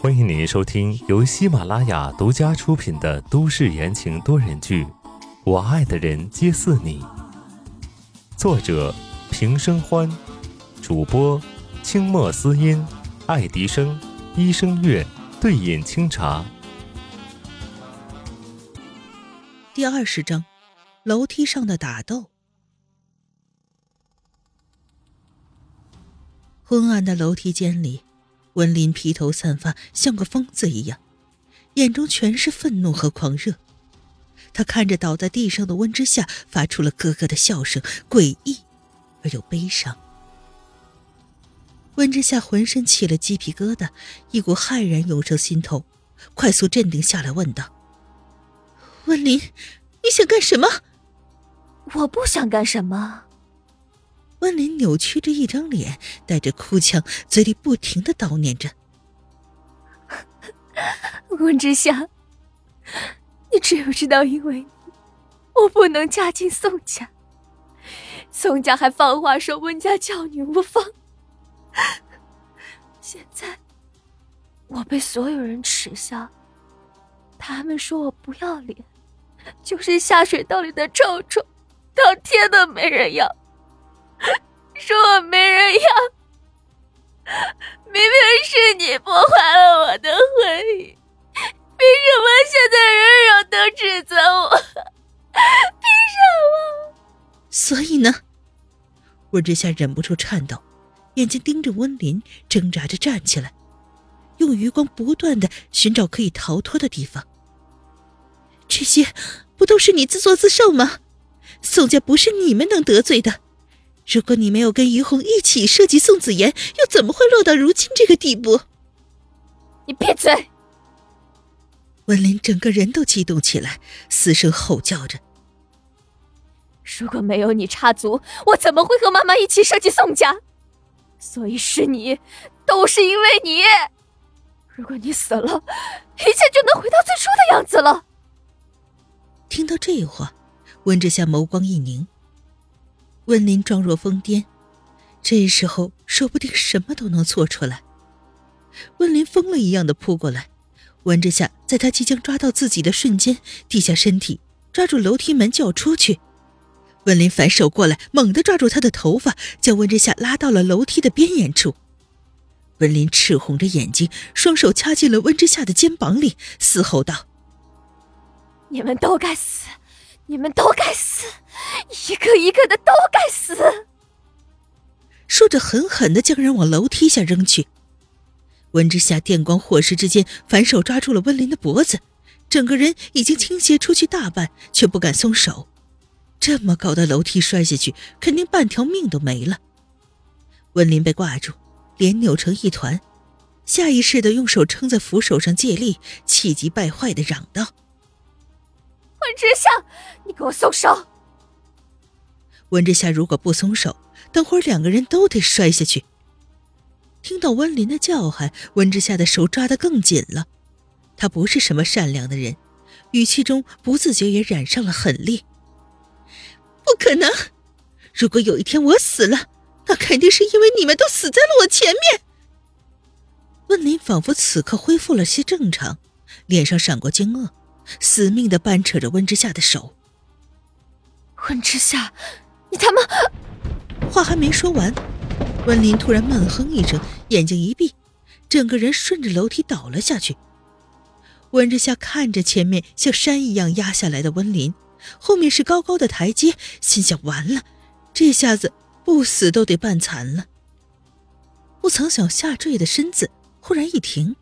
欢迎您收听由喜马拉雅独家出品的都市言情多人剧《我爱的人皆似你》，作者平生欢，主播清墨思音、爱迪生、一生月、对饮清茶。第二十章，楼梯上的打斗。昏暗的楼梯间里。温林披头散发，像个疯子一样，眼中全是愤怒和狂热。他看着倒在地上的温之夏，发出了咯咯的笑声，诡异而又悲伤。温之夏浑身起了鸡皮疙瘩，一股骇然涌上心头，快速镇定下来，问道：“温林，你想干什么？”“我不想干什么。”温林扭曲着一张脸，带着哭腔，嘴里不停的叨念着：“ 温之夏，你知不知道，因为你，我不能嫁进宋家。宋家还放话说温家教女无方。现在，我被所有人耻笑，他们说我不要脸，就是下水道里的臭虫，当天都没人要。” 说我没人要，明明是你破坏了我的婚姻，凭什么现在人人都指责我？凭什么？所以呢？温之夏忍不住颤抖，眼睛盯着温林，挣扎着站起来，用余光不断的寻找可以逃脱的地方。这些不都是你自作自受吗？宋家不是你们能得罪的。如果你没有跟于红一起设计宋子妍，又怎么会落到如今这个地步？你闭嘴！温林整个人都激动起来，嘶声吼叫着：“如果没有你插足，我怎么会和妈妈一起设计宋家？所以是你，都是因为你。如果你死了，一切就能回到最初的样子了。”听到这话，温之夏眸光一凝。温林状若疯癫，这时候说不定什么都能做出来。温林疯了一样的扑过来，温之夏在他即将抓到自己的瞬间，低下身体抓住楼梯门就要出去。温林反手过来，猛地抓住他的头发，将温之夏拉到了楼梯的边沿处。温林赤红着眼睛，双手掐进了温之夏的肩膀里，嘶吼道：“你们都该死！”你们都该死，一个一个的都该死！说着，狠狠的将人往楼梯下扔去。温之夏电光火石之间，反手抓住了温林的脖子，整个人已经倾斜出去大半，却不敢松手。这么高的楼梯摔下去，肯定半条命都没了。温林被挂住，脸扭成一团，下意识的用手撑在扶手上借力，气急败坏的嚷道。温之夏，你给我松手！温之夏如果不松手，等会儿两个人都得摔下去。听到温林的叫喊，温之夏的手抓得更紧了。他不是什么善良的人，语气中不自觉也染上了狠戾。不可能！如果有一天我死了，那肯定是因为你们都死在了我前面。温林仿佛此刻恢复了些正常，脸上闪过惊愕。死命的扳扯着温之夏的手。温之夏，你他妈！话还没说完，温林突然闷哼一声，眼睛一闭，整个人顺着楼梯倒了下去。温之夏看着前面像山一样压下来的温林，后面是高高的台阶，心想：完了，这下子不死都得半残了。不曾想下坠的身子忽然一停，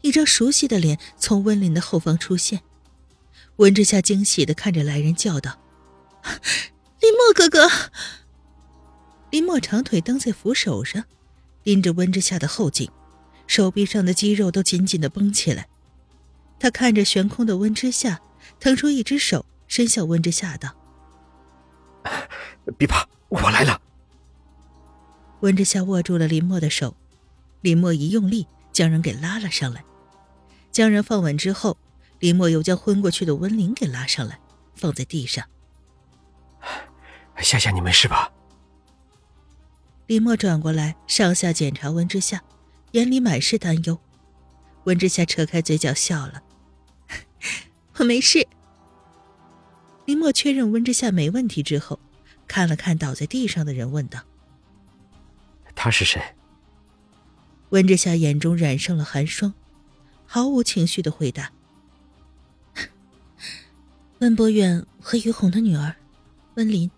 一张熟悉的脸从温林的后方出现。温之夏惊喜的看着来人，叫道：“林墨哥哥！”林墨长腿蹬在扶手上，拎着温之夏的后颈，手臂上的肌肉都紧紧的绷起来。他看着悬空的温之夏，腾出一只手伸向温之夏，道：“别怕，我来了。”温之夏握住了林墨的手，林墨一用力，将人给拉了上来。将人放稳之后。林墨又将昏过去的温林给拉上来，放在地上。夏夏，你没事吧？林墨转过来，上下检查温之夏，眼里满是担忧。温之夏扯开嘴角笑了：“ 我没事。”林墨确认温之夏没问题之后，看了看倒在地上的人，问道：“他是谁？”温之夏眼中染上了寒霜，毫无情绪的回答：“温博远和于红的女儿，温林。”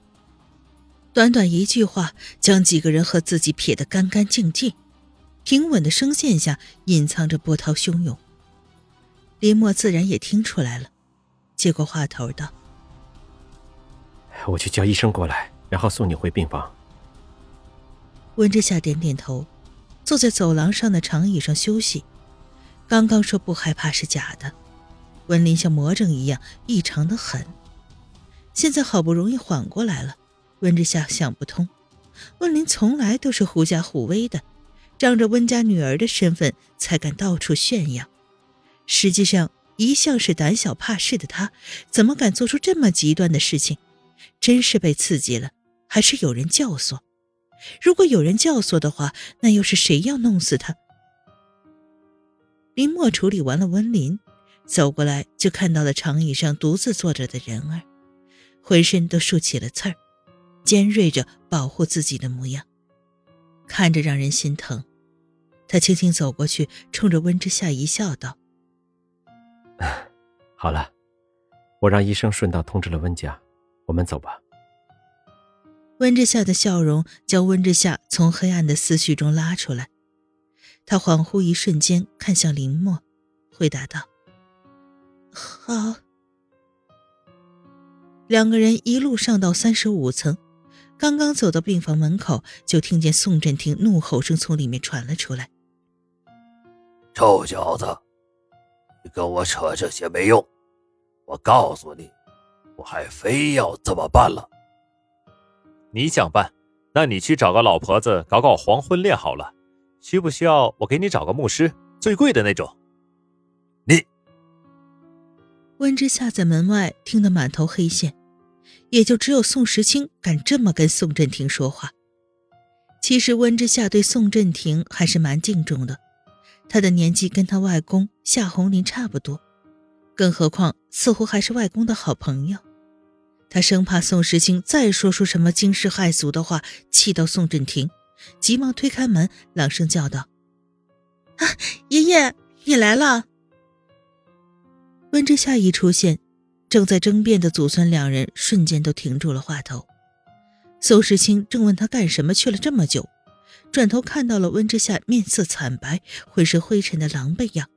短短一句话，将几个人和自己撇得干干净净。平稳的声线下，隐藏着波涛汹涌。林墨自然也听出来了，接过话头道：“我去叫医生过来，然后送你回病房。”温之夏点点头，坐在走廊上的长椅上休息。刚刚说不害怕是假的，温林像魔怔一样异常的狠，现在好不容易缓过来了。温之夏想不通，温林从来都是狐假虎威的，仗着温家女儿的身份才敢到处炫耀。实际上，一向是胆小怕事的他，怎么敢做出这么极端的事情？真是被刺激了，还是有人教唆？如果有人教唆的话，那又是谁要弄死他？林墨处理完了温林，走过来就看到了长椅上独自坐着的人儿，浑身都竖起了刺儿。尖锐着保护自己的模样，看着让人心疼。他轻轻走过去，冲着温之夏一笑，道：“好了，我让医生顺道通知了温家，我们走吧。”温之夏的笑容将温之夏从黑暗的思绪中拉出来。他恍惚一瞬间，看向林墨，回答道：“好。”两个人一路上到三十五层。刚刚走到病房门口，就听见宋振廷怒吼声从里面传了出来：“臭小子，你跟我扯这些没用！我告诉你，我还非要这么办了。你想办，那你去找个老婆子搞搞黄昏恋好了。需不需要我给你找个牧师，最贵的那种？”温之夏在门外听得满头黑线。也就只有宋时清敢这么跟宋振廷说话。其实温之夏对宋振廷还是蛮敬重的，他的年纪跟他外公夏红林差不多，更何况似乎还是外公的好朋友。他生怕宋时清再说出什么惊世骇俗的话，气到宋振廷，急忙推开门，朗声叫道：“啊，爷爷，你来了！”温之夏一出现。正在争辩的祖孙两人瞬间都停住了话头。宋时清正问他干什么去了这么久，转头看到了温之夏面色惨白、浑身灰尘的狼狈样，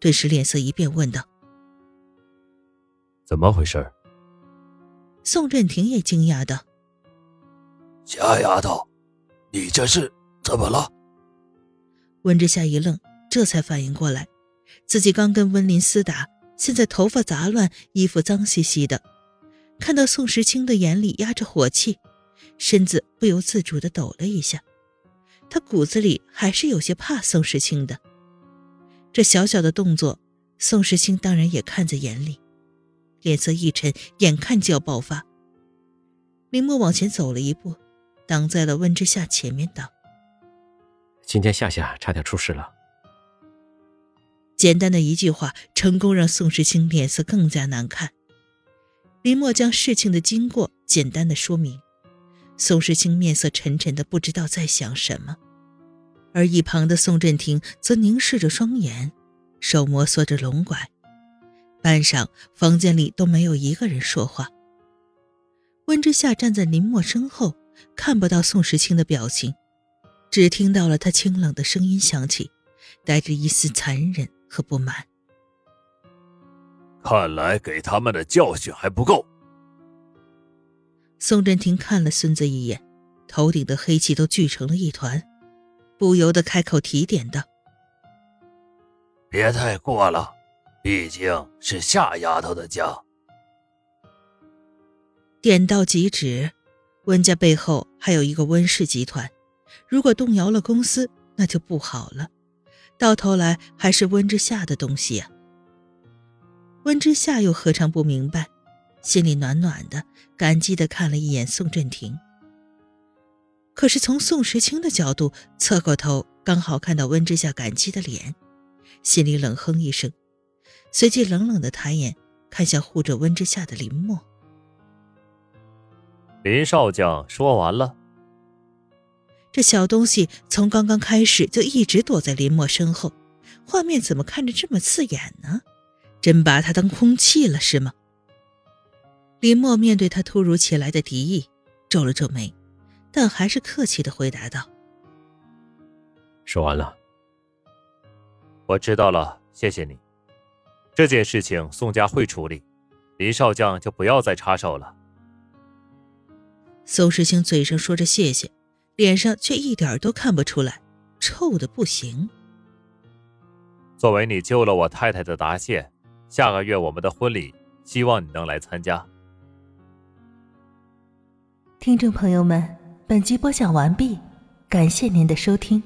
顿时脸色一变，问道：“怎么回事？”宋振廷也惊讶道：“夏丫头，你这是怎么了？”温之夏一愣，这才反应过来，自己刚跟温林厮打。现在头发杂乱，衣服脏兮兮的，看到宋时清的眼里压着火气，身子不由自主地抖了一下。他骨子里还是有些怕宋时清的。这小小的动作，宋时清当然也看在眼里，脸色一沉，眼看就要爆发。林墨往前走了一步，挡在了温之夏前面，道：“今天夏夏差点出事了。”简单的一句话，成功让宋时清脸色更加难看。林墨将事情的经过简单的说明，宋时清面色沉沉的，不知道在想什么。而一旁的宋振廷则凝视着双眼，手摩挲着龙拐。半晌，房间里都没有一个人说话。温之夏站在林墨身后，看不到宋时清的表情，只听到了他清冷的声音响起，带着一丝残忍。和不满，看来给他们的教训还不够。宋振庭看了孙子一眼，头顶的黑气都聚成了一团，不由得开口提点道：“别太过了，毕竟是夏丫头的家。”点到即止，温家背后还有一个温氏集团，如果动摇了公司，那就不好了。到头来还是温之夏的东西呀。温之夏又何尝不明白，心里暖暖的，感激的看了一眼宋振廷。可是从宋时清的角度侧过头，刚好看到温之夏感激的脸，心里冷哼一声，随即冷冷的抬眼看向护着温之夏的林默。林少将说完了。这小东西从刚刚开始就一直躲在林墨身后，画面怎么看着这么刺眼呢？真把他当空气了是吗？林墨面对他突如其来的敌意，皱了皱眉。但还是客气的回答道：“说完了，我知道了，谢谢你。这件事情宋家会处理，林少将就不要再插手了。”宋时清嘴上说着谢谢，脸上却一点都看不出来，臭的不行。作为你救了我太太的答谢，下个月我们的婚礼，希望你能来参加。听众朋友们。本集播讲完毕，感谢您的收听。